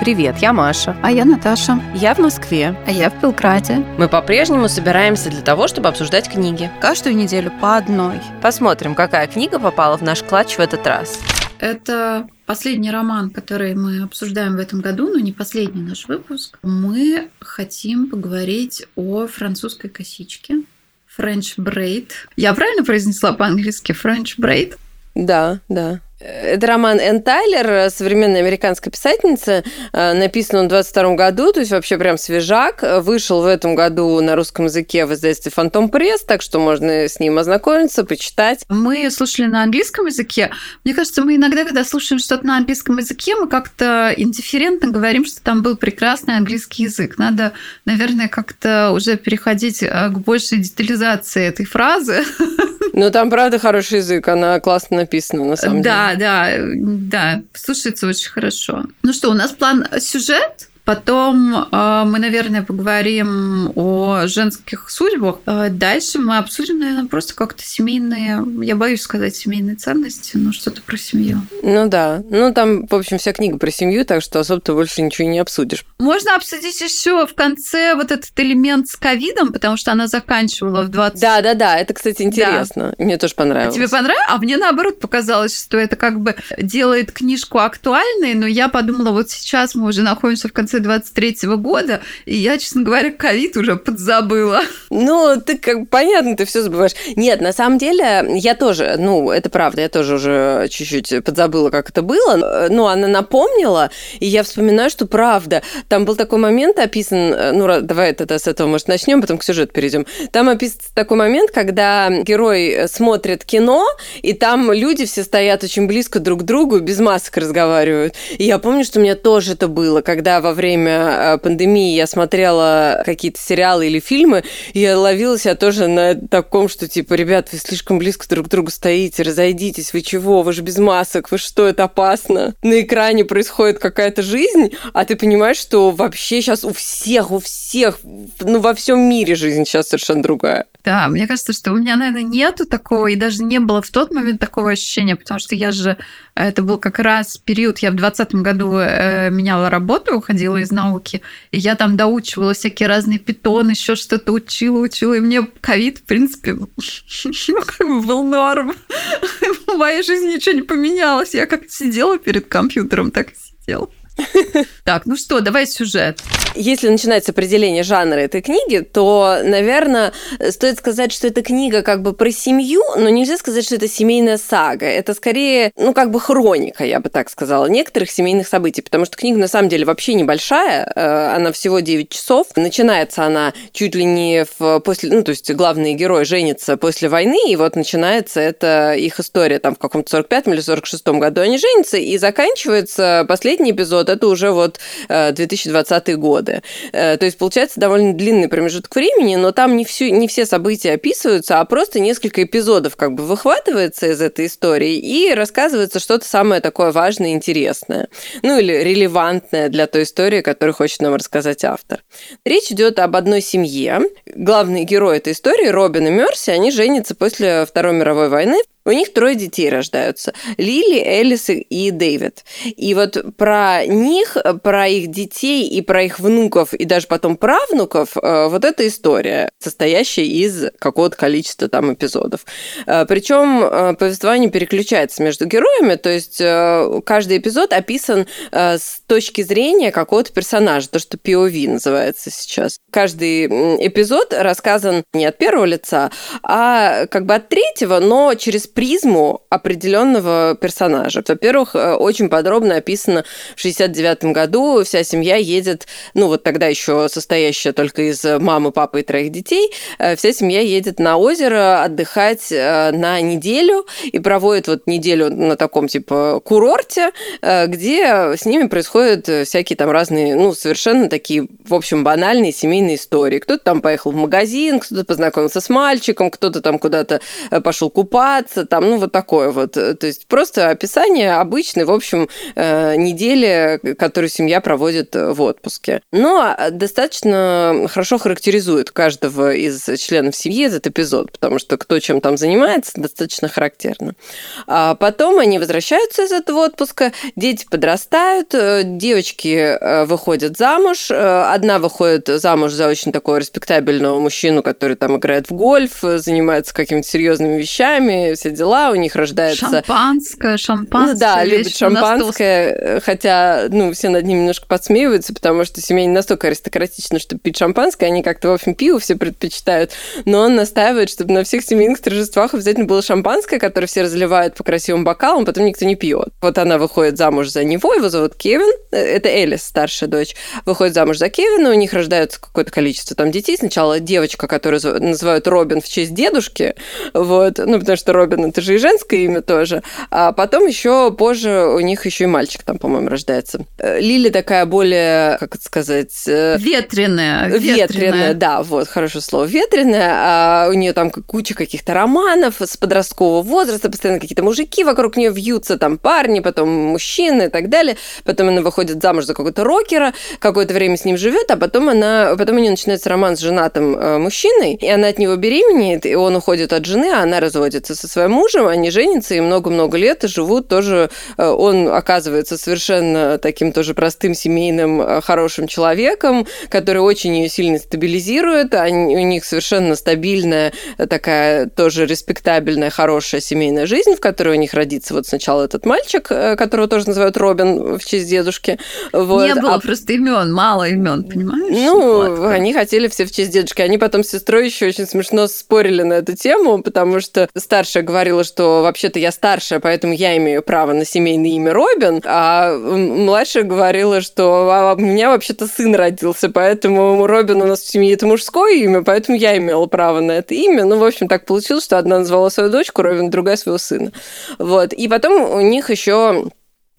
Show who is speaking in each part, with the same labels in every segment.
Speaker 1: Привет, я Маша.
Speaker 2: А я Наташа.
Speaker 1: Я в Москве.
Speaker 2: А я в Белграде.
Speaker 1: Мы по-прежнему собираемся для того, чтобы обсуждать книги.
Speaker 2: Каждую неделю по одной.
Speaker 1: Посмотрим, какая книга попала в наш клатч в этот раз.
Speaker 2: Это последний роман, который мы обсуждаем в этом году, но не последний наш выпуск. Мы хотим поговорить о французской косичке. French braid. Я правильно произнесла по-английски French braid?
Speaker 3: Да, да. Это роман Энн Тайлер, современная американская писательница. Э, написан он в 22 году, то есть вообще прям свежак. Вышел в этом году на русском языке в издательстве «Фантом Пресс», так что можно с ним ознакомиться, почитать.
Speaker 2: Мы слушали на английском языке. Мне кажется, мы иногда, когда слушаем что-то на английском языке, мы как-то индифферентно говорим, что там был прекрасный английский язык. Надо, наверное, как-то уже переходить э, к большей детализации этой фразы.
Speaker 3: Ну, там, правда, хороший язык, она классно написана, на самом
Speaker 2: да,
Speaker 3: деле.
Speaker 2: Да, да, да, слушается очень хорошо. Ну что, у нас план сюжет? Потом э, мы, наверное, поговорим о женских судьбах. Э, дальше мы обсудим, наверное, просто как-то семейные, я боюсь сказать семейные ценности, но что-то про семью.
Speaker 3: Ну да. Ну там, в общем, вся книга про семью, так что особо ты больше ничего не обсудишь.
Speaker 2: Можно обсудить еще в конце вот этот элемент с ковидом, потому что она заканчивала в 20...
Speaker 3: Да, да, да. Это, кстати, интересно. Да. Мне тоже понравилось.
Speaker 2: А тебе понравилось? А мне, наоборот, показалось, что это как бы делает книжку актуальной, но я подумала, вот сейчас мы уже находимся в конце 23 года, и я, честно говоря, ковид уже подзабыла.
Speaker 3: Ну, ты как понятно, ты все забываешь. Нет, на самом деле, я тоже, ну, это правда, я тоже уже чуть-чуть подзабыла, как это было. Ну, она напомнила, и я вспоминаю, что правда. Там был такой момент описан, ну, давай тогда с этого, может, начнем, потом к сюжету перейдем. Там описан такой момент, когда герой смотрит кино, и там люди все стоят очень близко друг к другу, без масок разговаривают. И я помню, что у меня тоже это было, когда во время э, пандемии я смотрела какие-то сериалы или фильмы, и я ловила себя тоже на таком, что типа, ребят, вы слишком близко друг к другу стоите, разойдитесь, вы чего, вы же без масок, вы что, это опасно. На экране происходит какая-то жизнь, а ты понимаешь, что вообще сейчас у всех, у всех, ну, во всем мире жизнь сейчас совершенно другая.
Speaker 2: Да, мне кажется, что у меня, наверное, нету такого, и даже не было в тот момент такого ощущения, потому что я же, это был как раз период, я в 2020 году э, меняла работу, уходила из науки, и я там доучивала всякие разные питоны, еще что-то учила, учила, и мне ковид, в принципе, был норм. В моей жизни ничего не поменялось. Я как сидела перед компьютером, так и сидела. Так, ну что, давай сюжет.
Speaker 3: Если начинать с определения жанра этой книги, то, наверное, стоит сказать, что эта книга как бы про семью, но нельзя сказать, что это семейная сага. Это скорее, ну, как бы хроника, я бы так сказала, некоторых семейных событий, потому что книга на самом деле вообще небольшая, э, она всего 9 часов. Начинается она чуть ли не в, после, ну, то есть главные герои женятся после войны, и вот начинается это их история там в каком-то 45-м или 46-м году они женятся, и заканчивается последний эпизод это уже вот 2020 э, годы. Э, то есть получается довольно длинный промежуток времени, но там не, всю, не все события описываются, а просто несколько эпизодов как бы выхватывается из этой истории и рассказывается что-то самое такое важное и интересное. Ну или релевантное для той истории, которую хочет нам рассказать автор. Речь идет об одной семье. Главный герой этой истории, Робин и Мерси, они женятся после Второй мировой войны. У них трое детей рождаются. Лили, Элис и Дэвид. И вот про них, про их детей и про их внуков, и даже потом правнуков, э, вот эта история, состоящая из какого-то количества там эпизодов. Э, Причем э, повествование переключается между героями, то есть каждый эпизод описан с точки зрения какого-то персонажа, то, что POV называется сейчас. Каждый эпизод рассказан не от первого лица, а как бы от третьего, но через призму определенного персонажа. Во-первых, э, очень подробно описано в 69 году вся семья едет, ну вот тогда еще состоящая только из мамы, папы и троих детей, э, вся семья едет на озеро отдыхать э, на неделю и проводит вот неделю на таком типа курорте, где с ними происходят всякие там разные, ну совершенно такие, в общем, банальные семейные истории. Кто-то там поехал в магазин, кто-то познакомился с мальчиком, кто-то там куда-то пошел купаться, заниматься, там, ну, вот такое вот. То есть просто описание обычной, в общем, э, недели, которую семья проводит в отпуске. Но достаточно хорошо характеризует каждого из членов семьи этот эпизод, потому что кто чем там занимается, достаточно характерно. А потом они возвращаются из этого отпуска, дети подрастают, э, девочки э, выходят замуж, одна выходит замуж за очень такого респектабельного мужчину, который там играет в гольф, занимается какими-то серьезными вещами, все дела, у них рождается...
Speaker 2: Шампанское, шампанское.
Speaker 3: Ну, да, любит шампанское, хотя, ну, все над ним немножко подсмеиваются, потому что семья не настолько аристократична, чтобы пить шампанское, они как-то, в общем, пиво все предпочитают, но он настаивает, чтобы на всех семейных торжествах обязательно было шампанское, которое все разливают по красивым бокалам, потом никто не пьет. Вот она выходит замуж за него, его зовут Кевин, это Элис, старшая дочь, выходит замуж за Кевина, у них рождается какое-то количество там детей. Сначала девочка, которую называют Робин в честь дедушки, вот, ну, потому что Робин это же и женское имя тоже. А потом еще позже у них еще и мальчик там, по-моему, рождается. Э, Лили такая более, как это сказать...
Speaker 2: Э, ветреная.
Speaker 3: Ветреная, ветреная да, вот, хорошее слово, ветреная. А у нее там куча каких-то романов с подросткового возраста, постоянно какие-то мужики вокруг нее вьются, там парни, потом мужчины и так далее. Потом она выходит замуж за какого-то рокера, какое-то время с ним живет, а потом она, потом у нее начинается роман с женатым э, мужчиной, и она от него беременеет, и он уходит от жены, а она разводится со своим мужем, они женятся и много-много лет и живут тоже. Э, он оказывается совершенно таким тоже простым семейным э, хорошим человеком, который очень ее сильно стабилизирует. Они, у них совершенно стабильная такая тоже респектабельная, хорошая семейная жизнь, в которой у них родится вот сначала этот мальчик, которого тоже называют Робин в честь дедушки. Вот.
Speaker 2: Не было а... просто имен, мало имен, понимаешь?
Speaker 3: Ну, вот. они хотели все в честь дедушки. Они потом с сестрой еще очень смешно спорили на эту тему, потому что старшая говорила, что вообще-то я старшая, поэтому я имею право на семейное имя Робин, а младшая говорила, что а, у меня вообще-то сын родился, поэтому Робин у нас в семье это мужское имя, поэтому я имела право на это имя. Ну, в общем, так получилось, что одна назвала свою дочку Робин, другая своего сына. Вот. И потом у них еще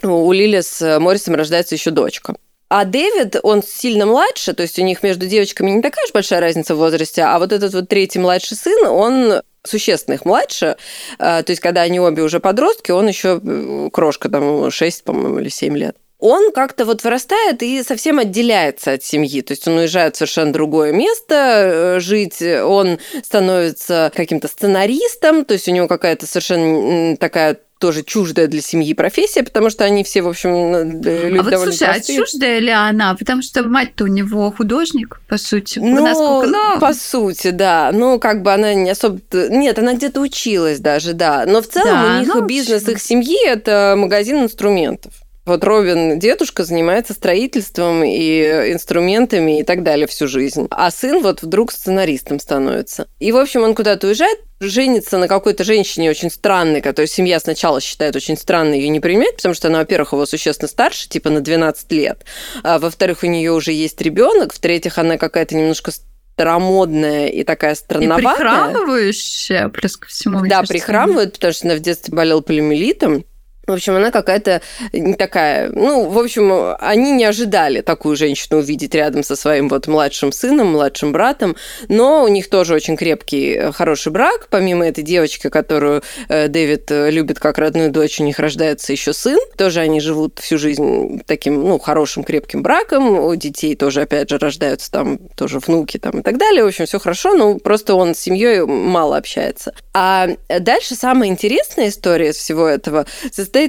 Speaker 3: у Лили с Моррисом рождается еще дочка. А Дэвид, он сильно младше, то есть у них между девочками не такая уж большая разница в возрасте, а вот этот вот третий младший сын, он существенно их младше, а, то есть когда они обе уже подростки, он еще э, крошка, там 6, по-моему, или 7 лет он как-то вот вырастает и совсем отделяется от семьи. То есть он уезжает в совершенно другое место э, жить, он становится каким-то сценаристом, то есть у него какая-то совершенно такая тоже чуждая для семьи профессия, потому что они все, в общем,
Speaker 2: люди а вот, слушай, а простые. а чуждая ли она? Потому что мать-то у него художник, по сути.
Speaker 3: Ну, насколько, ну... по сути, да. Ну, как бы она не особо... Нет, она где-то училась даже, да. Но в целом да, у них бизнес их семьи – это магазин инструментов. Вот Робин, дедушка, занимается строительством и инструментами и так далее всю жизнь. А сын вот вдруг сценаристом становится. И, в общем, он куда-то уезжает, женится на какой-то женщине очень странной, которую семья сначала считает очень странной ее не принимает, потому что она, во-первых, его существенно старше, типа на 12 лет. А, во-вторых, у нее уже есть ребенок. В-третьих, она какая-то немножко старомодная и такая странноватая. И
Speaker 2: прихрамывающая, плюс ко всему.
Speaker 3: Да, прихрамывает, потому что она в детстве болела полиомиелитом. В общем, она какая-то не такая... Ну, в общем, они не ожидали такую женщину увидеть рядом со своим вот младшим сыном, младшим братом, но у них тоже очень крепкий, э, хороший брак. Помимо этой девочки, которую э, Дэвид э, любит как родную дочь, у них рождается еще сын. Тоже они живут всю жизнь таким, ну, хорошим, крепким браком. У детей тоже, опять же, рождаются там тоже внуки там и так далее. В общем, все хорошо, но просто он с семьей мало общается. А дальше самая интересная история из всего этого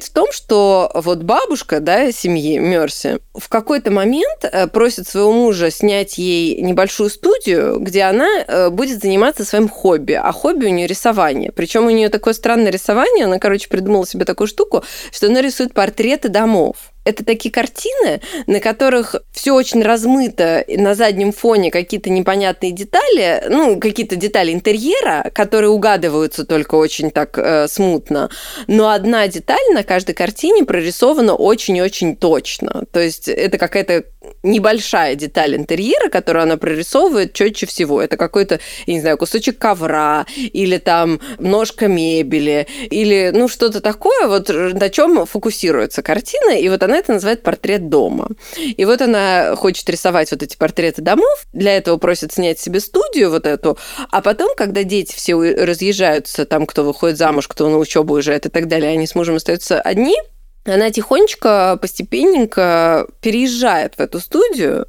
Speaker 3: в том, что вот бабушка, да, семьи Мерси в какой-то момент э, просит своего мужа снять ей небольшую студию, где она э, будет заниматься своим хобби. А хобби у нее рисование. Причем у нее такое странное рисование. Она, короче, придумала себе такую штуку, что она рисует портреты домов это такие картины, на которых все очень размыто, на заднем фоне какие-то непонятные детали, ну, какие-то детали интерьера, которые угадываются только очень так э, смутно. Но одна деталь на каждой картине прорисована очень-очень точно. То есть это какая-то небольшая деталь интерьера, которую она прорисовывает четче всего. Это какой-то, я не знаю, кусочек ковра или там ножка мебели или ну что-то такое, вот на чем фокусируется картина, и вот она это называет портрет дома. И вот она хочет рисовать вот эти портреты домов, для этого просит снять себе студию вот эту, а потом, когда дети все разъезжаются, там кто выходит замуж, кто на учебу уезжает и так далее, они с мужем остаются одни, она тихонечко, постепенненько переезжает в эту студию,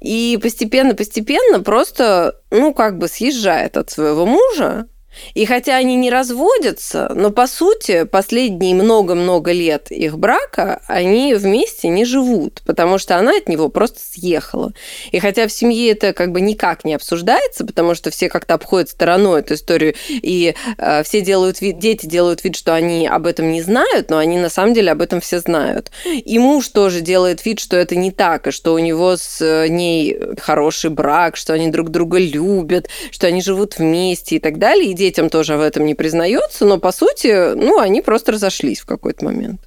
Speaker 3: и постепенно-постепенно просто, ну, как бы съезжает от своего мужа, и хотя они не разводятся, но по сути последние много-много лет их брака они вместе не живут, потому что она от него просто съехала. И хотя в семье это как бы никак не обсуждается, потому что все как-то обходят стороной эту историю, и э, все делают вид, дети делают вид, что они об этом не знают, но они на самом деле об этом все знают. И муж тоже делает вид, что это не так, и что у него с э, ней хороший брак, что они друг друга любят, что они живут вместе и так далее. И детям тоже в этом не признается, но по сути, ну, они просто разошлись в какой-то момент.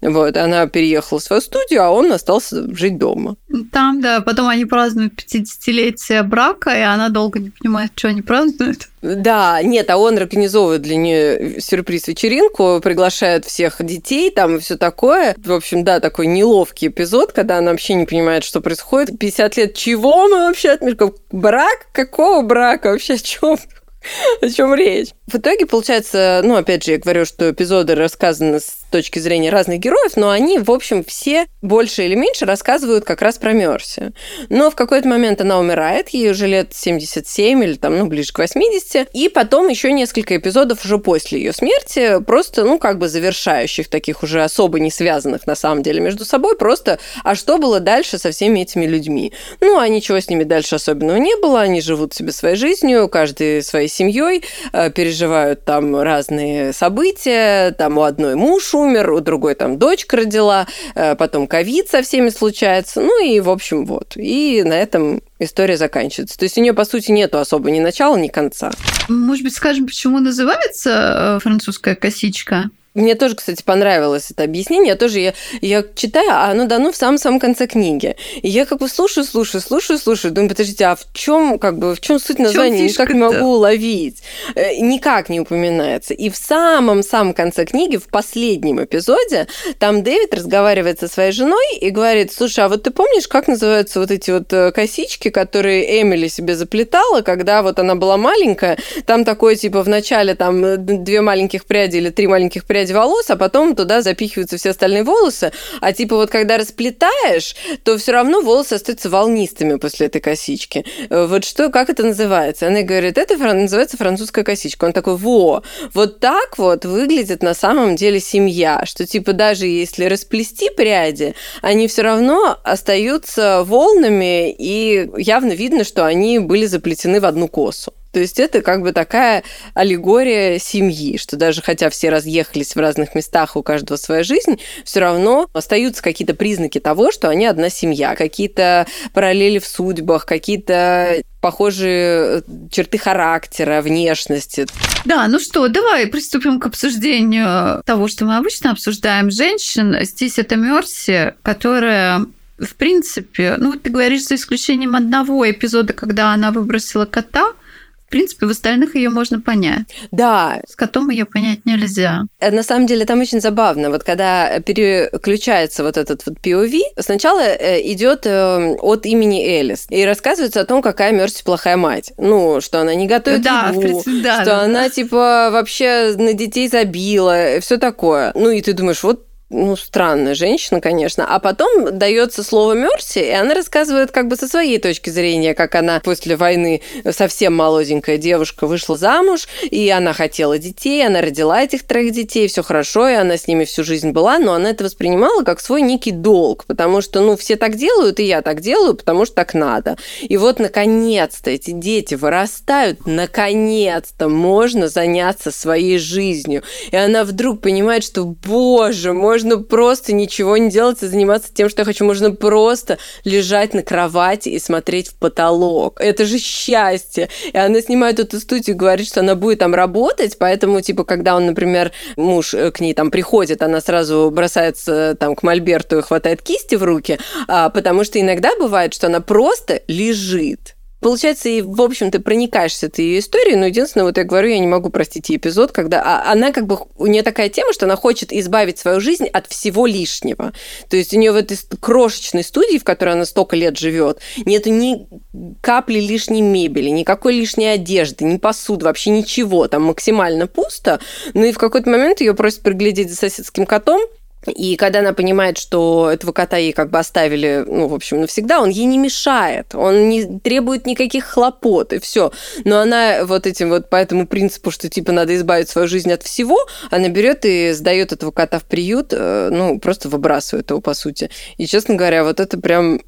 Speaker 3: Вот, она переехала в свою студию, а он остался жить дома.
Speaker 2: Там, да, потом они празднуют 50-летие брака, и она долго не понимает, что они празднуют.
Speaker 3: Да, нет, а он организовывает для нее сюрприз-вечеринку, приглашает всех детей, там и все такое. В общем, да, такой неловкий эпизод, когда она вообще не понимает, что происходит. 50 лет чего мы вообще отмеркаем? Брак? Какого брака? Вообще о чем? О чем речь? В итоге, получается, ну, опять же, я говорю, что эпизоды рассказаны с точки зрения разных героев, но они, в общем, все больше или меньше рассказывают как раз про Мерси. Но в какой-то момент она умирает, ей уже лет 77 или там, ну, ближе к 80, и потом еще несколько эпизодов уже после ее смерти, просто, ну, как бы завершающих, таких уже особо не связанных на самом деле между собой, просто, а что было дальше со всеми этими людьми? Ну, а ничего с ними дальше особенного не было, они живут себе своей жизнью, каждый своей семьей, э, переживают там разные события, там у одной муж умер, у другой там дочка родила, э, потом ковид со всеми случается, ну и, в общем, вот. И на этом история заканчивается. То есть у нее, по сути, нету особо ни начала, ни конца.
Speaker 2: Может быть, скажем, почему называется э, французская косичка?
Speaker 3: Мне тоже, кстати, понравилось это объяснение. Я тоже я, я читаю, а оно дано в самом-самом конце книги. И я как бы слушаю, слушаю, слушаю, слушаю. Думаю, подождите, а в чем как бы в чем суть названия? Никак не могу уловить. Э, никак не упоминается. И в самом-самом конце книги, в последнем эпизоде, там Дэвид разговаривает со своей женой и говорит, слушай, а вот ты помнишь, как называются вот эти вот э, косички, которые Эмили себе заплетала, когда вот она была маленькая? Там такое, типа, в начале там э, две маленьких пряди или три маленьких пряди прядь волос, а потом туда запихиваются все остальные волосы. А типа вот когда расплетаешь, то все равно волосы остаются волнистыми после этой косички. Э, вот что, как это называется? Она говорит, это называется французская косичка. Он такой, во, вот так вот выглядит на самом деле семья, что типа даже если расплести пряди, они все равно остаются волнами, и явно видно, что они были заплетены в одну косу. То есть это как бы такая аллегория семьи, что даже хотя все разъехались в разных местах, у каждого своя жизнь, все равно остаются какие-то признаки того, что они одна семья, какие-то параллели в судьбах, какие-то похожие э, черты характера, внешности.
Speaker 2: Да, ну что, давай приступим к обсуждению того, что мы обычно обсуждаем женщин. Здесь это Мерси, которая в принципе, ну, ты говоришь, за исключением одного эпизода, когда она выбросила кота, принципе, в остальных ее можно понять.
Speaker 3: Да.
Speaker 2: С котом ее понять нельзя.
Speaker 3: Э, на самом деле там очень забавно. Вот когда переключается вот этот вот POV, сначала э, идет э, от имени Элис и рассказывается о том, какая Мерси плохая мать. Ну, что она не готовит да, еду, принципе, да, что да, она типа вообще на детей забила, все такое. Ну и ты думаешь, вот ну, странная женщина, конечно. А потом дается слово Мерси, и она рассказывает как бы со своей точки зрения, как она после войны совсем молоденькая девушка вышла замуж, и она хотела детей, она родила этих троих детей, все хорошо, и она с ними всю жизнь была, но она это воспринимала как свой некий долг, потому что, ну, все так делают, и я так делаю, потому что так надо. И вот, наконец-то, эти дети вырастают, наконец-то можно заняться своей жизнью. И она вдруг понимает, что, боже, можно можно просто ничего не делать и заниматься тем, что я хочу. Можно просто лежать на кровати и смотреть в потолок. Это же счастье. И она снимает эту студию, говорит, что она будет там работать, поэтому, типа, когда он, например, муж э, к ней там приходит, она сразу бросается там к Мольберту и хватает кисти в руки, а, потому что иногда бывает, что она просто лежит Получается, и, в общем, ты проникаешься этой ее историей, но единственное, вот я говорю, я не могу простить ей эпизод, когда а, она как бы, у нее такая тема, что она хочет избавить свою жизнь от всего лишнего. То есть у нее в этой крошечной студии, в которой она столько лет живет, нету ни капли лишней мебели, никакой лишней одежды, ни посуды, вообще ничего. Там максимально пусто. Ну и в какой-то момент ее просят приглядеть за соседским котом, и когда она понимает, что этого кота ей как бы оставили, ну, в общем, навсегда, он ей не мешает, он не требует никаких хлопот, и все. Но она вот этим вот по этому принципу, что типа надо избавить свою жизнь от всего, она берет и сдает этого кота в приют, э, ну, просто выбрасывает его, по сути. И, честно говоря, вот это прям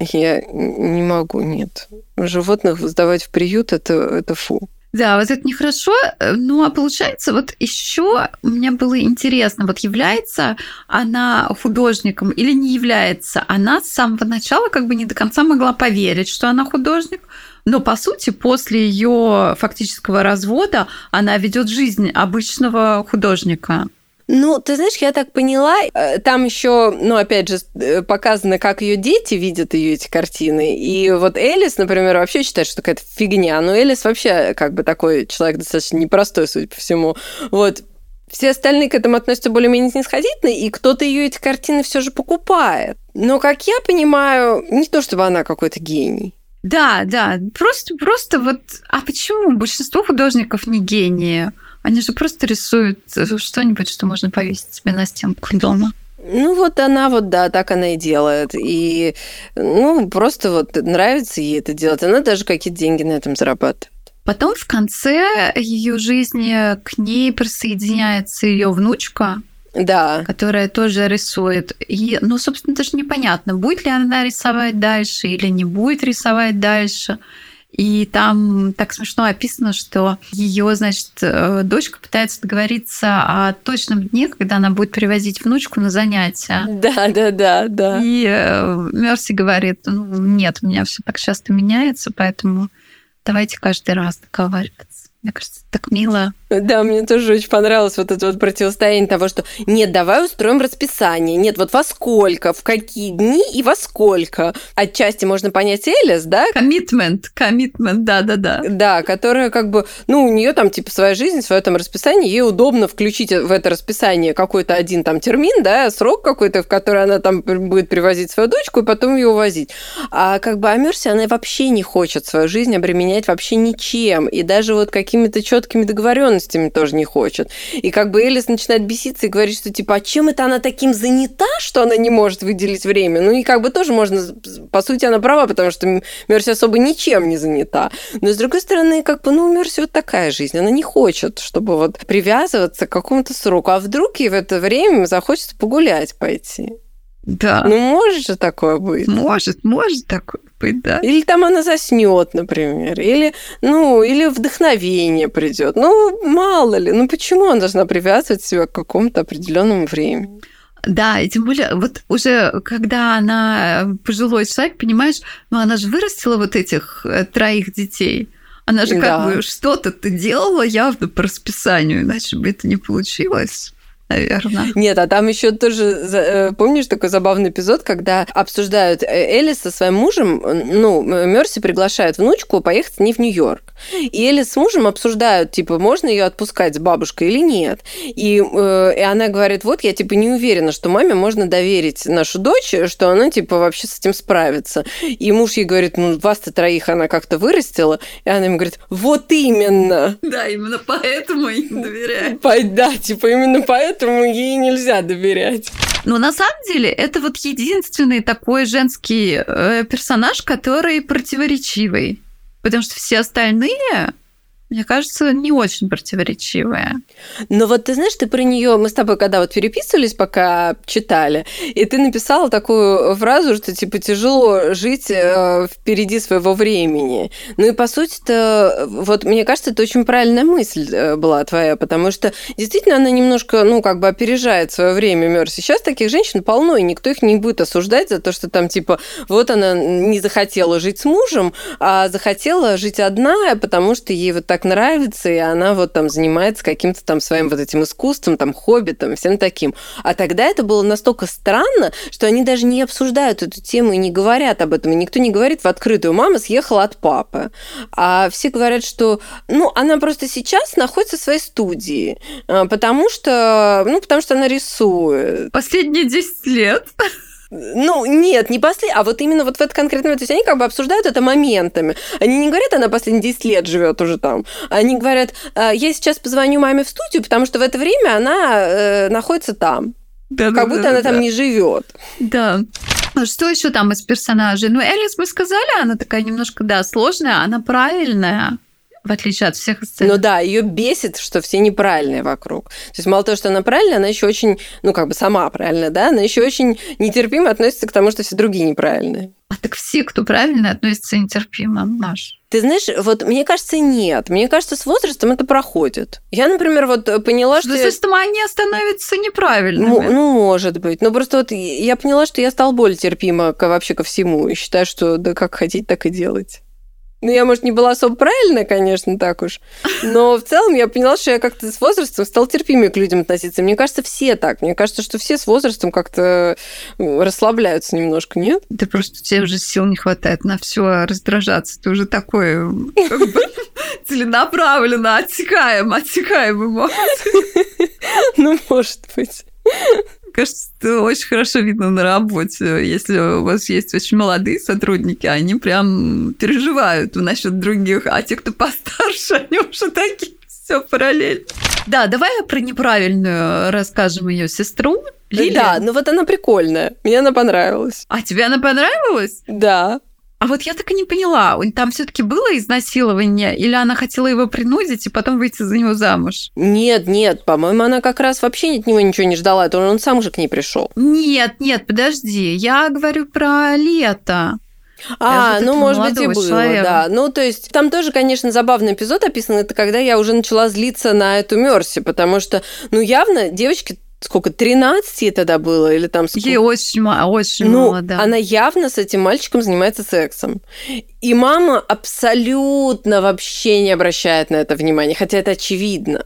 Speaker 3: я не могу, нет. Животных сдавать в приют это, это фу.
Speaker 2: Да, вот это нехорошо. Ну, а получается, вот еще мне было интересно, вот является она художником или не является. Она с самого начала как бы не до конца могла поверить, что она художник, но по сути после ее фактического развода она ведет жизнь обычного художника.
Speaker 3: Ну, ты знаешь, я так поняла, э, там еще, ну, опять же, э, показано, как ее дети видят ее эти картины. И вот Элис, например, вообще считает, что какая-то фигня. Но Элис вообще как бы такой человек достаточно непростой, судя по всему. Вот. Все остальные к этому относятся более-менее снисходительно, и кто-то ее эти картины все же покупает. Но, как я понимаю, не то чтобы она какой-то гений.
Speaker 2: Да, да, просто, просто вот, а почему большинство художников не гении? Они же просто рисуют э, что-нибудь, что можно повесить себе на стенку дома.
Speaker 3: Ну, вот она вот, да, так она и делает. И, ну, просто вот нравится ей это делать. Она даже какие-то деньги на этом зарабатывает.
Speaker 2: Потом в конце ее жизни к ней присоединяется ее внучка,
Speaker 3: да.
Speaker 2: которая тоже рисует. И, ну, собственно, даже непонятно, будет ли она рисовать дальше или не будет рисовать дальше. И там так смешно описано, что ее, значит, э, дочка пытается договориться о точном дне, когда она будет привозить внучку на занятия.
Speaker 3: Да, да, да, да.
Speaker 2: И э, Мерси говорит, ну, нет, у меня все так часто меняется, поэтому давайте каждый раз договариваться. Мне кажется, так мило.
Speaker 3: Да, мне тоже очень понравилось вот это вот противостояние того, что нет, давай устроим расписание. Нет, вот во сколько, в какие дни и во сколько. Отчасти можно понять Элис, да?
Speaker 2: Коммитмент, коммитмент, да-да-да.
Speaker 3: Да, которая как бы, ну, у нее там типа своя жизнь, свое там расписание, ей удобно включить в это расписание какой-то один там термин, да, срок какой-то, в который она там будет привозить свою дочку и потом ее увозить. А как бы Амерси, она вообще не хочет свою жизнь обременять вообще ничем. И даже вот как какими-то четкими договоренностями тоже не хочет. И как бы Элис начинает беситься и говорит, что типа, а чем это она таким занята, что она не может выделить время? Ну и как бы тоже можно, по сути, она права, потому что Мерси особо ничем не занята. Но с другой стороны, как бы, ну, Мерси вот такая жизнь, она не хочет, чтобы вот привязываться к какому-то сроку. А вдруг ей в это время захочется погулять пойти?
Speaker 2: Да.
Speaker 3: Ну, может же такое быть.
Speaker 2: Может, может такое быть, да.
Speaker 3: Или там она заснет, например. Или, ну, или вдохновение придет. Ну, мало ли. Ну, почему она должна привязывать себя к какому-то определенному времени?
Speaker 2: Да, и тем более, вот уже когда она пожилой человек, понимаешь, ну она же вырастила вот этих э, троих детей. Она же как бы что-то ты делала явно по расписанию, иначе бы это не получилось наверное.
Speaker 3: Нет, а там еще тоже, э, помнишь такой забавный эпизод, когда обсуждают э, Элис со своим мужем, ну, Мерси приглашает внучку поехать с ней в Нью-Йорк. И Элис с мужем обсуждают, типа, можно ее отпускать с бабушкой или нет. И, э, и она говорит, вот я, типа, не уверена, что маме можно доверить нашу дочь, что она, типа, вообще с этим справится. И муж ей говорит, ну, вас-то троих она как-то вырастила. И она ему говорит, вот именно.
Speaker 2: Да, именно поэтому им доверяю.
Speaker 3: Да, типа, именно поэтому ей нельзя доверять.
Speaker 2: Но на самом деле это вот единственный такой женский э, персонаж, который противоречивый. Потому что все остальные мне кажется, не очень противоречивая.
Speaker 3: Но вот ты знаешь, ты про нее, мы с тобой когда вот переписывались, пока читали, и ты написала такую фразу, что типа тяжело жить э, впереди своего времени. Ну и по сути-то, вот мне кажется, это очень правильная мысль э, была твоя, потому что действительно она немножко, ну как бы опережает свое время Мерси. Сейчас таких женщин полно, и никто их не будет осуждать за то, что там типа вот она не захотела жить с мужем, а захотела жить одна, потому что ей вот так нравится, и она вот там занимается каким-то там своим вот этим искусством, там хобби, там всем таким. А тогда это было настолько странно, что они даже не обсуждают эту тему и не говорят об этом. И никто не говорит в открытую, мама съехала от папы. А все говорят, что ну, она просто сейчас находится в своей студии, а, потому что, ну, потому что она рисует.
Speaker 2: Последние 10 лет.
Speaker 3: Ну, нет, не после, а вот именно вот в этот конкретный момент. То есть они как бы обсуждают это моментами. Они не говорят, она последние 10 лет живет уже там. Они говорят, «А, я сейчас позвоню маме в студию, потому что в это время она э, находится там. Да, как да, будто да, она да. там не живет.
Speaker 2: Да. А что еще там из персонажей? Ну, Элис мы сказали, она такая немножко, да, сложная, она правильная в отличие от всех остальных.
Speaker 3: Ну да, ее бесит, что все неправильные вокруг. То есть мало того, что она правильная, она еще очень, ну как бы сама правильная, да, она еще очень нетерпимо относится к тому, что все другие неправильные.
Speaker 2: А так все, кто правильно относится нетерпимо, наш.
Speaker 3: Ты знаешь, вот мне кажется, нет. Мне кажется, с возрастом это проходит. Я, например, вот поняла, что...
Speaker 2: Возрастом я... они становятся неправильными.
Speaker 3: Ну, ну, может быть. Но просто вот я поняла, что я стала более терпима ко, вообще ко всему. И считаю, что да как хотите, так и делать. Ну, я, может, не была особо правильная, конечно, так уж. Но в целом я поняла, что я как-то с возрастом стал терпимее к людям относиться. Мне кажется, все так. Мне кажется, что все с возрастом как-то расслабляются немножко, нет?
Speaker 2: Да просто тебе уже сил не хватает на все раздражаться. Ты уже такой бы, целенаправленно отсекаем, отсекаем эмоции.
Speaker 3: Ну, может быть
Speaker 2: кажется, это очень хорошо видно на работе. Если у вас есть очень молодые сотрудники, они прям переживают насчет других, а те, кто постарше, они уже такие все параллельно. Да, давай про неправильную расскажем ее сестру. Лилия.
Speaker 3: Да, ну вот она прикольная. Мне она понравилась.
Speaker 2: А тебе она понравилась?
Speaker 3: Да.
Speaker 2: А вот я так и не поняла, там все-таки было изнасилование, или она хотела его принудить и потом выйти за него замуж?
Speaker 3: Нет, нет, по-моему, она как раз вообще от него ничего не ждала, это он сам же к ней пришел.
Speaker 2: Нет, нет, подожди, я говорю про лето.
Speaker 3: А, ну, может быть, и было, человека. да. Ну, то есть, там тоже, конечно, забавный эпизод описан. Это когда я уже начала злиться на эту Мерси, потому что, ну, явно девочки сколько, 13 ей тогда было, или там сколько?
Speaker 2: Ей очень, очень
Speaker 3: ну,
Speaker 2: мало, да.
Speaker 3: Она явно с этим мальчиком занимается сексом. И мама абсолютно вообще не обращает на это внимания, хотя это очевидно.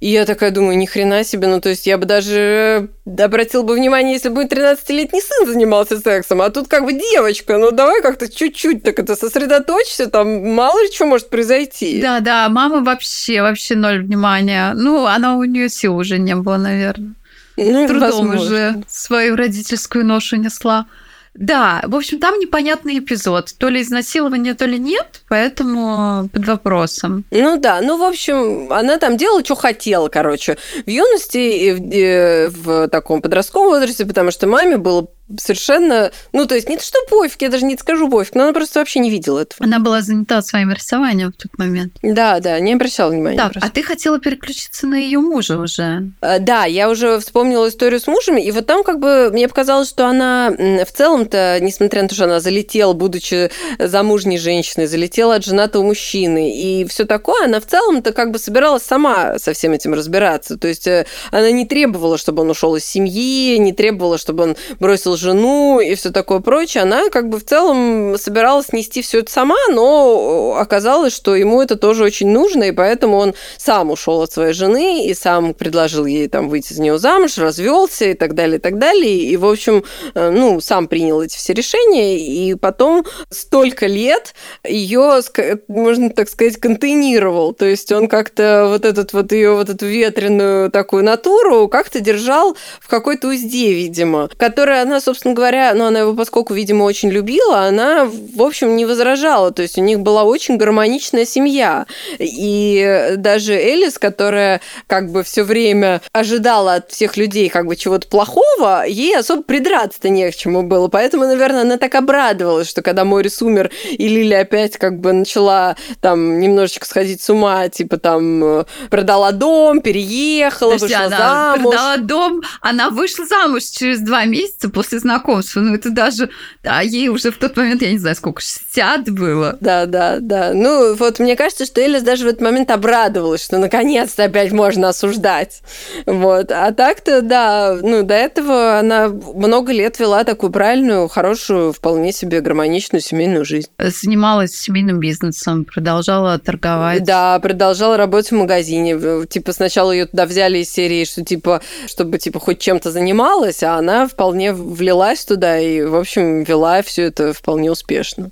Speaker 3: И я такая думаю, ни хрена себе, ну то есть я бы даже обратил бы внимание, если бы 13-летний сын занимался сексом, а тут как бы девочка, ну давай как-то чуть-чуть так это сосредоточься, там мало ли что может произойти.
Speaker 2: Да, да, мама вообще, вообще ноль внимания. Ну, она у нее сил уже не было, наверное. Ну, Трудом возможно. уже свою родительскую ношу несла. Да, в общем, там непонятный эпизод. То ли изнасилование, то ли нет, поэтому под вопросом.
Speaker 3: Ну да, ну, в общем, она там делала, что хотела, короче, в юности и в, в таком подростковом возрасте, потому что маме было совершенно... Ну, то есть не то, что пофиг, я даже не скажу пофиг, но она просто вообще не видела этого.
Speaker 2: Она была занята своим рисованием в тот момент.
Speaker 3: Да, да, не обращала внимания.
Speaker 2: Так, просто. а ты хотела переключиться на ее мужа уже.
Speaker 3: А, да, я уже вспомнила историю с мужем, и вот там как бы мне показалось, что она в целом-то, несмотря на то, что она залетела, будучи замужней женщиной, залетела от женатого мужчины, и все такое, она в целом-то как бы собиралась сама со всем этим разбираться. То есть э, она не требовала, чтобы он ушел из семьи, не требовала, чтобы он бросил жену и все такое прочее, она как бы в целом собиралась нести все это сама, но оказалось, что ему это тоже очень нужно, и поэтому он сам ушел от своей жены и сам предложил ей там выйти за нее замуж, развелся и так далее, и так далее. И, в общем, э, ну, сам принял эти все решения, и потом столько лет ее, можно так сказать, контейнировал. То есть он как-то вот этот вот ее вот эту ветреную такую натуру как-то держал в какой-то узде, видимо, которая она, собственно говоря, ну, она его, поскольку, видимо, очень любила, она, в общем, не возражала. То есть у них была очень гармоничная семья. И даже Элис, которая как бы все время ожидала от всех людей как бы чего-то плохого, ей особо придраться-то не к чему было. Поэтому, наверное, она так обрадовалась, что когда Морис умер, и Лили опять как бы начала там немножечко сходить с ума, типа там продала дом, переехала, Подожди, вышла
Speaker 2: она замуж. продала дом, она вышла замуж через два месяца после знакомства. Ну, это даже... Да, ей уже в тот момент, я не знаю, сколько, 60 было.
Speaker 3: Да, да, да. Ну, вот мне кажется, что Элис даже в этот момент обрадовалась, что наконец-то опять можно осуждать. Вот. А так-то, да, ну, до этого она много лет вела такую правильную, хорошую, вполне себе гармоничную семейную жизнь.
Speaker 2: Занималась семейным бизнесом, продолжала торговать.
Speaker 3: Да, продолжала работать в магазине. Типа сначала ее туда взяли из серии, что типа, чтобы типа хоть чем-то занималась, а она вполне влилась туда и, в общем, вела все это вполне успешно.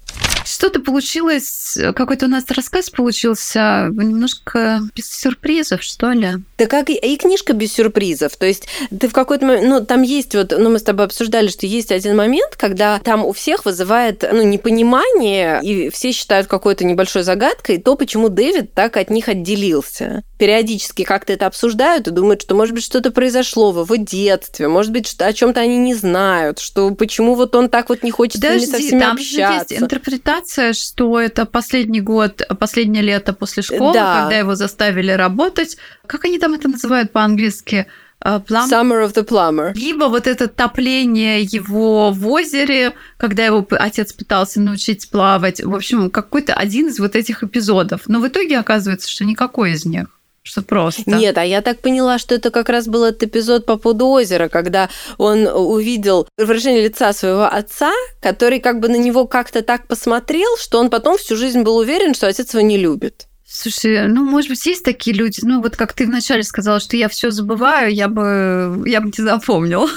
Speaker 2: Что-то получилось, какой-то у нас рассказ получился немножко без сюрпризов, что ли?
Speaker 3: Да как и, книжка без сюрпризов. То есть ты в какой-то момент, ну, там есть вот, ну, мы с тобой обсуждали, что есть один момент, когда там у всех вызывает, ну, непонимание, и все считают какой-то небольшой загадкой то, почему Дэвид так от них отделился. Периодически как-то это обсуждают и думают, что, может быть, что-то произошло в его детстве, может быть, что о чем-то они не знают, что почему вот он так вот не хочет Подожди, с ними со всеми
Speaker 2: там
Speaker 3: общаться.
Speaker 2: Же есть интерпретация, что это последний год, последнее лето после школы, да. когда его заставили работать. Как они там это называют по-английски?
Speaker 3: Plum. Summer of the Plumber.
Speaker 2: Либо вот это топление его в озере, когда его отец пытался научить плавать. В общем, какой-то один из вот этих эпизодов. Но в итоге оказывается, что никакой из них что просто.
Speaker 3: Нет, а я так поняла, что это как раз был этот эпизод по поводу озера, когда он увидел выражение лица своего отца, который как бы на него как-то так посмотрел, что он потом всю жизнь был уверен, что отец его не любит.
Speaker 2: Слушай, ну, может быть, есть такие люди, ну, вот как ты вначале сказала, что я все забываю, я бы, я бы не запомнила.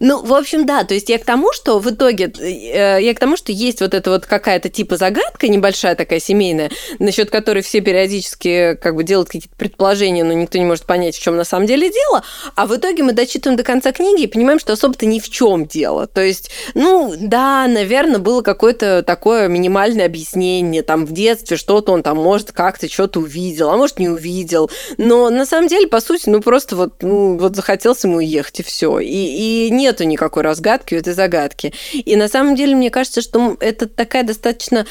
Speaker 3: Ну, в общем, да, то есть я к тому, что в итоге, э, я к тому, что есть вот эта вот какая-то типа загадка небольшая такая семейная, насчет которой все периодически как бы делают какие-то предположения, но никто не может понять, в чем на самом деле дело, а в итоге мы дочитываем до конца книги и понимаем, что особо-то ни в чем дело. То есть, ну, да, наверное, было какое-то такое минимальное объяснение, там, в детстве что-то он там, может, как-то что-то увидел, а может, не увидел, но на самом деле, по сути, ну, просто вот, ну, вот захотелось ему уехать, и все. И, и нету никакой разгадки у этой загадки. И на самом деле, мне кажется, что это такая достаточно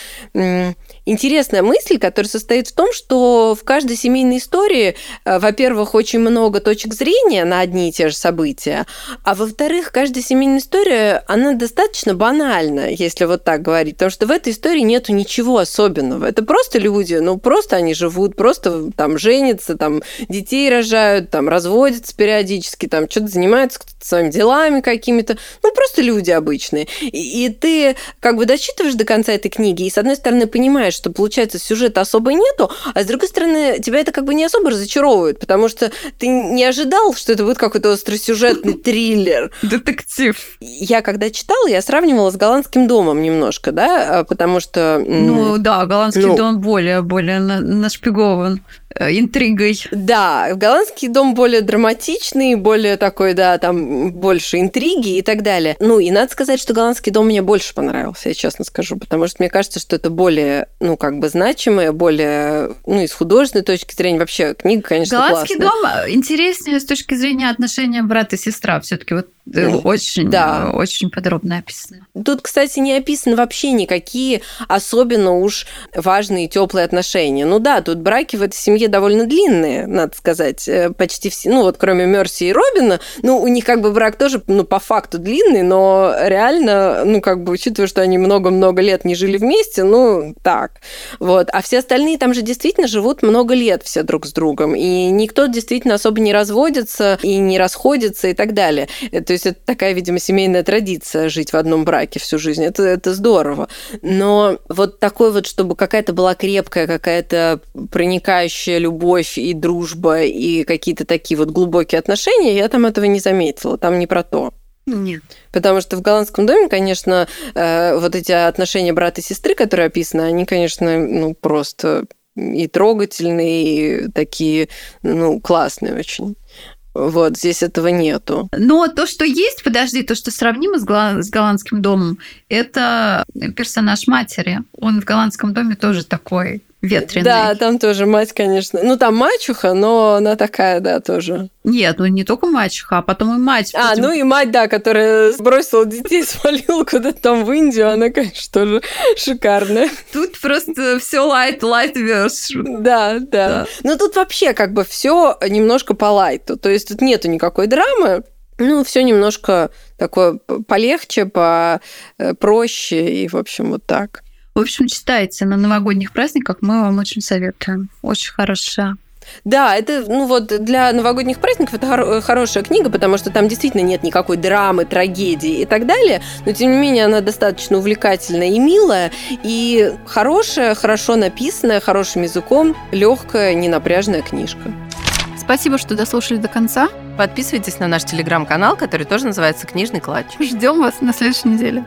Speaker 3: интересная мысль, которая состоит в том, что в каждой семейной истории, э, во-первых, очень много точек зрения на одни и те же события, а во-вторых, каждая семейная история, она достаточно банальна, если вот так говорить, потому что в этой истории нету ничего особенного. Это просто люди, ну просто они живут, просто там женятся, там детей рожают, там разводятся периодически, там что-то занимаются своими делами какими-то, ну просто люди обычные. И, и ты как бы дочитываешь до конца этой книги, и с одной стороны понимаешь, что, получается, сюжета особо нету, а с другой стороны, тебя это как бы не особо разочаровывает, потому что ты не ожидал, что это будет какой-то остросюжетный триллер.
Speaker 2: Детектив.
Speaker 3: Я когда читала, я сравнивала с голландским домом немножко, да, потому что...
Speaker 2: Ну да, голландский ну, дом более, более нашпигован. Э, интригой.
Speaker 3: Да, голландский дом более драматичный, более такой, да, там больше интриги и так далее. Ну, и надо сказать, что голландский дом мне больше понравился, я честно скажу, потому что мне кажется, что это более, ну, как бы значимое, более, ну, из художественной точки зрения. Вообще, книга, конечно,
Speaker 2: Голландский классная. дом интереснее с точки зрения отношения брата и сестра. все таки вот очень, да. очень подробно описано.
Speaker 3: Тут, кстати, не описаны вообще никакие особенно уж важные теплые отношения. Ну да, тут браки в этой семье довольно длинные, надо сказать, э, почти все, ну вот кроме Мерси и Робина, ну у них как бы брак тоже, ну по факту длинный, но реально, ну как бы учитывая, что они много-много лет не жили вместе, ну так, вот. А все остальные там же действительно живут много лет все друг с другом, и никто действительно особо не разводится и не расходится и так далее. То есть это такая, видимо, семейная традиция жить в одном браке всю жизнь. Это, это здорово. Но вот такой вот, чтобы какая-то была крепкая, какая-то проникающая любовь и дружба, и какие-то такие вот глубокие отношения, я там этого не заметила. Там не про то.
Speaker 2: Нет.
Speaker 3: Потому что в голландском доме, конечно, э, вот эти отношения брата и сестры, которые описаны, они, конечно, ну, просто и трогательные, и такие, ну, классные очень. Вот, здесь этого нету.
Speaker 2: Но то, что есть, подожди, то, что сравнимо с, гла- с голландским домом, это персонаж матери. Он в голландском доме тоже такой ветреный.
Speaker 3: Да, там тоже мать, конечно. Ну, там мачеха, но она такая, да, тоже.
Speaker 2: Нет, ну не только мачеха, а потом и мать.
Speaker 3: А, ну и мать, да, которая сбросила детей, свалила куда-то там в Индию, она, конечно, тоже шикарная.
Speaker 2: Тут просто все light version.
Speaker 3: Да, да, да. Ну тут вообще как бы все немножко по лайту. То есть тут нету никакой драмы, ну, все немножко такое полегче, попроще э, и, в общем, вот так.
Speaker 2: В общем, читайте на новогодних праздниках, мы вам очень советуем. Очень хороша.
Speaker 3: Да, это, ну вот, для новогодних праздников это хор- хорошая книга, потому что там действительно нет никакой драмы, трагедии и так далее, но тем не менее она достаточно увлекательная и милая, и хорошая, хорошо написанная, хорошим языком, легкая, ненапряжная книжка.
Speaker 2: Спасибо, что дослушали до конца.
Speaker 1: Подписывайтесь на наш телеграм-канал, который тоже называется «Книжный клатч».
Speaker 2: Ждем вас на следующей неделе.